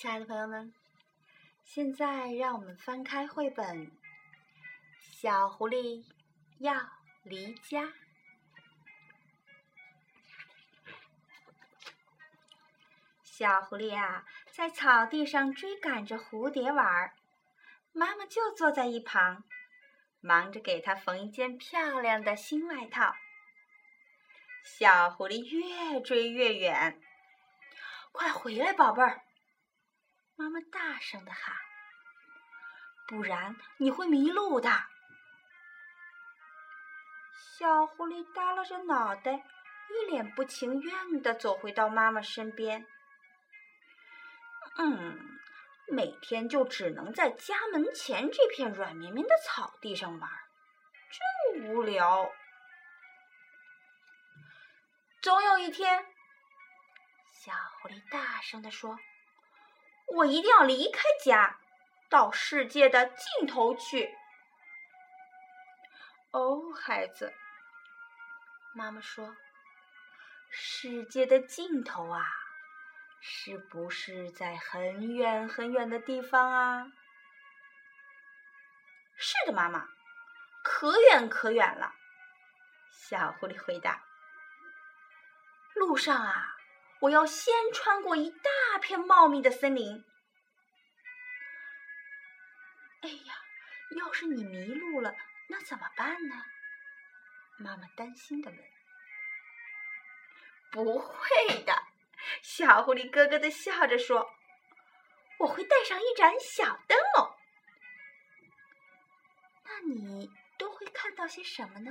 亲爱的朋友们，现在让我们翻开绘本《小狐狸要离家》。小狐狸啊，在草地上追赶着蝴蝶玩儿，妈妈就坐在一旁，忙着给它缝一件漂亮的新外套。小狐狸越追越远，快回来，宝贝儿！妈妈大声的喊：“不然你会迷路的。”小狐狸耷拉着脑袋，一脸不情愿的走回到妈妈身边。嗯，每天就只能在家门前这片软绵绵的草地上玩，真无聊。总有一天，小狐狸大声的说。我一定要离开家，到世界的尽头去。哦，孩子，妈妈说：“世界的尽头啊，是不是在很远很远的地方啊？”是的，妈妈，可远可远了。小狐狸回答：“路上啊。”我要先穿过一大片茂密的森林。哎呀，要是你迷路了，那怎么办呢？妈妈担心的问。不会的，小狐狸咯咯的笑着说：“我会带上一盏小灯笼。”那你都会看到些什么呢？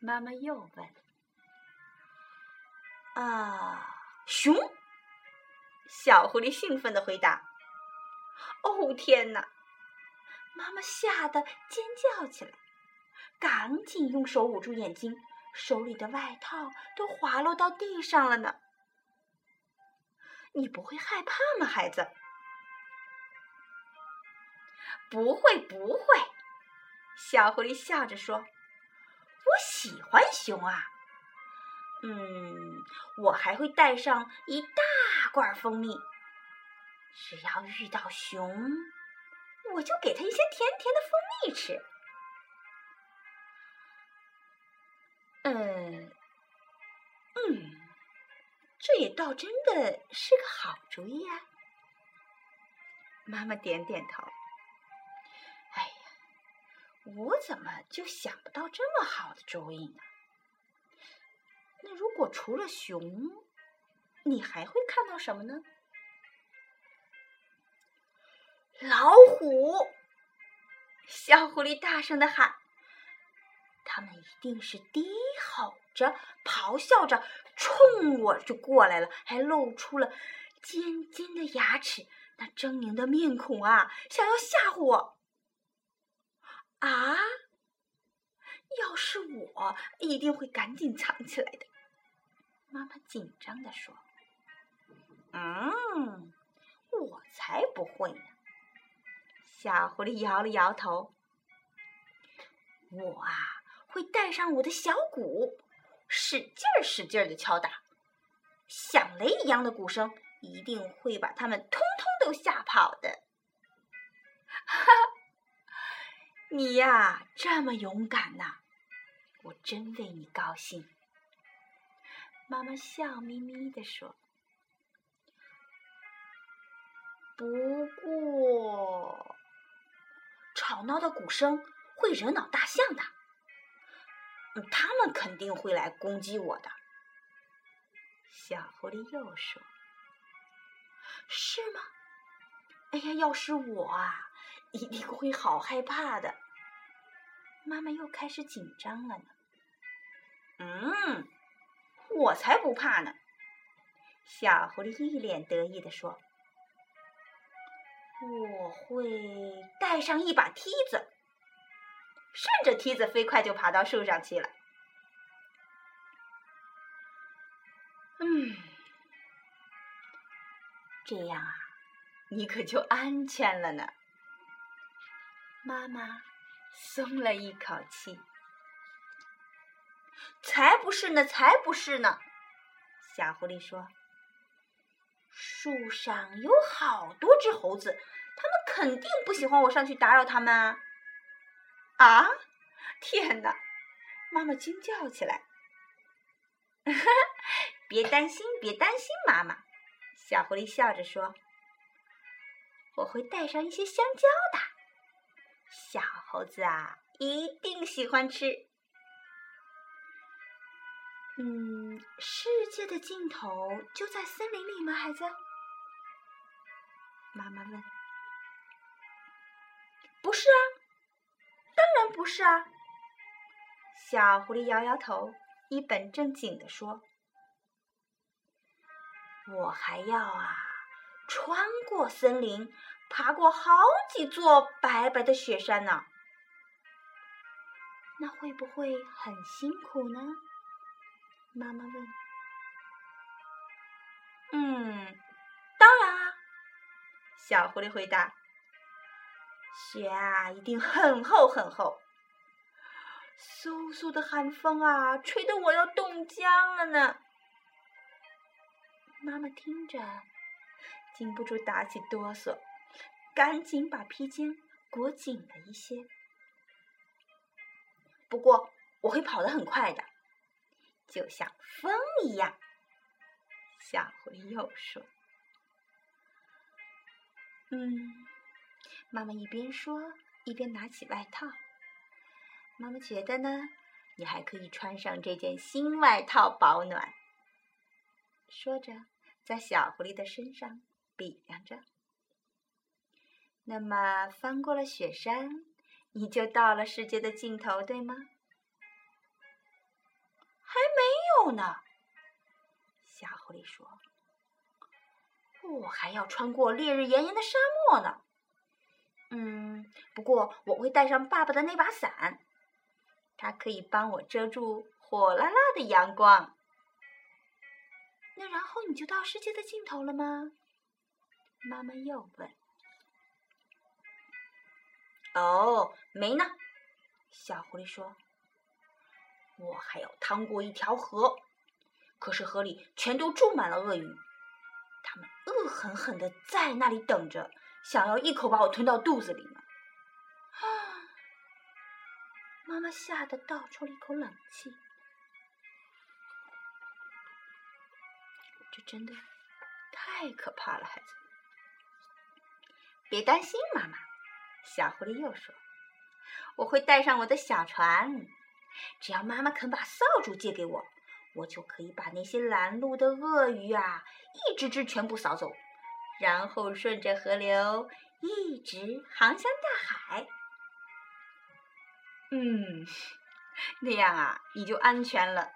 妈妈又问。啊，熊！小狐狸兴奋的回答：“哦，天哪！”妈妈吓得尖叫起来，赶紧用手捂住眼睛，手里的外套都滑落到地上了呢。你不会害怕吗，孩子？不会，不会。小狐狸笑着说：“我喜欢熊啊。”嗯，我还会带上一大罐蜂蜜。只要遇到熊，我就给它一些甜甜的蜂蜜吃。嗯，嗯，这也倒真的是个好主意啊！妈妈点点头。哎呀，我怎么就想不到这么好的主意呢？如果除了熊，你还会看到什么呢？老虎！小狐狸大声的喊：“他们一定是低吼着、咆哮着，冲我就过来了，还露出了尖尖的牙齿，那狰狞的面孔啊，想要吓唬我！啊！要是我，一定会赶紧藏起来的。”妈妈紧张地说：“嗯，我才不会呢。”小狐狸摇了摇头：“我啊，会带上我的小鼓，使劲儿使劲儿的敲打，响雷一样的鼓声，一定会把他们通通都吓跑的。”哈哈，你呀，这么勇敢呐，我真为你高兴。妈妈笑眯眯地说：“不过，吵闹的鼓声会惹恼大象的，他们肯定会来攻击我的。”小狐狸又说：“是吗？哎呀，要是我啊，一定会好害怕的。”妈妈又开始紧张了呢。我才不怕呢！小狐狸一脸得意地说：“我会带上一把梯子，顺着梯子飞快就爬到树上去了。”嗯，这样啊，你可就安全了呢。妈妈松了一口气。才不是呢，才不是呢！小狐狸说：“树上有好多只猴子，它们肯定不喜欢我上去打扰它们啊！啊！天哪！妈妈惊叫起来。别担心，别担心，妈妈。小狐狸笑着说：“我会带上一些香蕉的，小猴子啊，一定喜欢吃。”嗯，世界的尽头就在森林里吗，孩子？妈妈问。不是啊，当然不是啊。小狐狸摇摇头，一本正经地说：“我还要啊，穿过森林，爬过好几座白白的雪山呢。那会不会很辛苦呢？”妈妈问：“嗯，当然啊。”小狐狸回答：“雪啊，一定很厚很厚。嗖嗖的寒风啊，吹得我要冻僵了呢。”妈妈听着，禁不住打起哆嗦，赶紧把披肩裹紧了一些。不过，我会跑得很快的。就像风一样，小狐狸又说：“嗯。”妈妈一边说，一边拿起外套。妈妈觉得呢，你还可以穿上这件新外套保暖。说着，在小狐狸的身上比量着。那么，翻过了雪山，你就到了世界的尽头，对吗？还没有呢，小狐狸说：“我还要穿过烈日炎炎的沙漠呢。嗯，不过我会带上爸爸的那把伞，它可以帮我遮住火辣辣的阳光。那然后你就到世界的尽头了吗？”妈妈又问。“哦，没呢。”小狐狸说。我还要趟过一条河，可是河里全都住满了鳄鱼，它们恶狠狠的在那里等着，想要一口把我吞到肚子里呢。啊！妈妈吓得倒抽了一口冷气。这真的太可怕了，孩子。别担心，妈妈。小狐狸又说：“我会带上我的小船。”只要妈妈肯把扫帚借给我，我就可以把那些拦路的鳄鱼啊，一只只全部扫走，然后顺着河流一直航向大海。嗯，那样啊，你就安全了。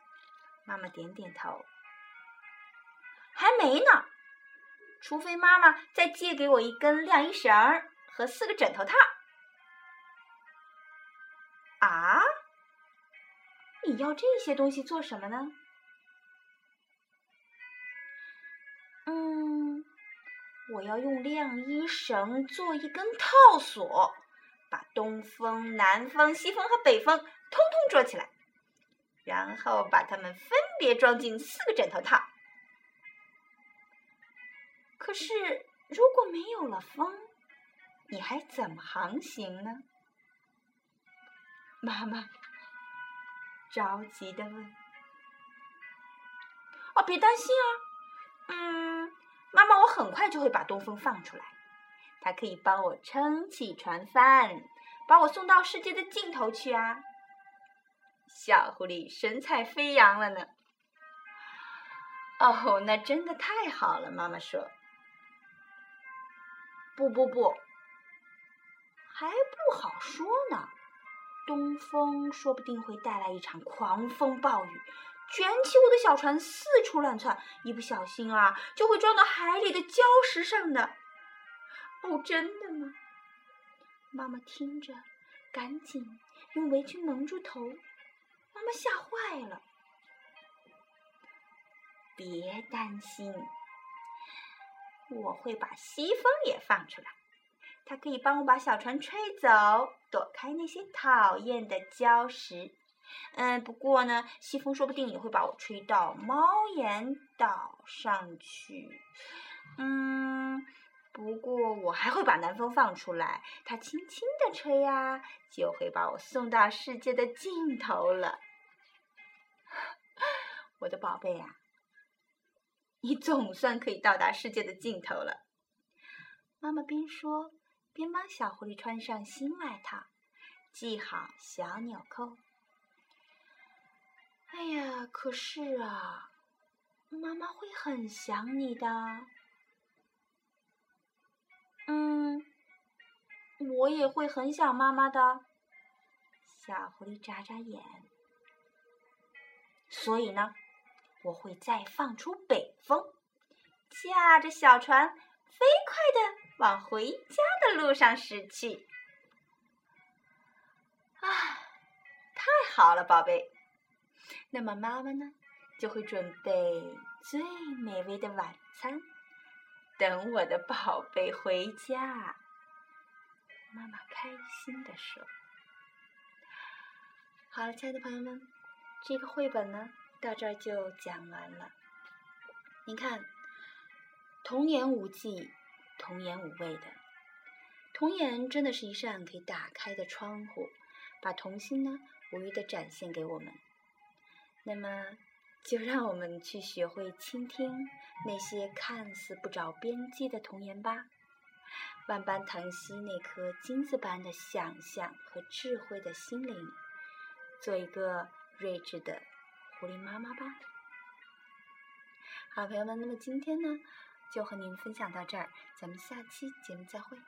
妈妈点点头。还没呢，除非妈妈再借给我一根晾衣绳儿和四个枕头套。啊？你要这些东西做什么呢？嗯，我要用晾衣绳做一根套索，把东风、南风、西风和北风通通捉起来，然后把它们分别装进四个枕头套。可是，如果没有了风，你还怎么航行呢？妈妈。着急的问：“哦，别担心啊，嗯，妈妈，我很快就会把东风放出来，它可以帮我撑起船帆，把我送到世界的尽头去啊。”小狐狸神采飞扬了呢。哦，那真的太好了，妈妈说。不不不，还不好说呢。东风说不定会带来一场狂风暴雨，卷起我的小船四处乱窜，一不小心啊，就会撞到海里的礁石上的。哦，真的吗？妈妈听着，赶紧用围裙蒙住头。妈妈吓坏了。别担心，我会把西风也放出来。它可以帮我把小船吹走，躲开那些讨厌的礁石。嗯，不过呢，西风说不定也会把我吹到猫眼岛上去。嗯，不过我还会把南风放出来，它轻轻的吹呀，就会把我送到世界的尽头了。我的宝贝呀，你总算可以到达世界的尽头了。妈妈边说边帮小狐狸穿上新外套，系好小纽扣。哎呀，可是啊，妈妈会很想你的。嗯，我也会很想妈妈的。小狐狸眨眨眼。所以呢，我会再放出北风，驾着小船飞快的往回家的路上驶去。啊，太好了，宝贝。那么妈妈呢，就会准备最美味的晚餐，等我的宝贝回家。妈妈开心的说：“好了，亲爱的朋友们，这个绘本呢，到这儿就讲完了。您看，童言无忌，童言无畏的童言，真的是一扇可以打开的窗户，把童心呢，无余的展现给我们。”那么，就让我们去学会倾听那些看似不着边际的童言吧。万般疼惜那颗金子般的想象和智慧的心灵，做一个睿智的狐狸妈妈吧。好，朋友们，那么今天呢，就和您分享到这儿，咱们下期节目再会。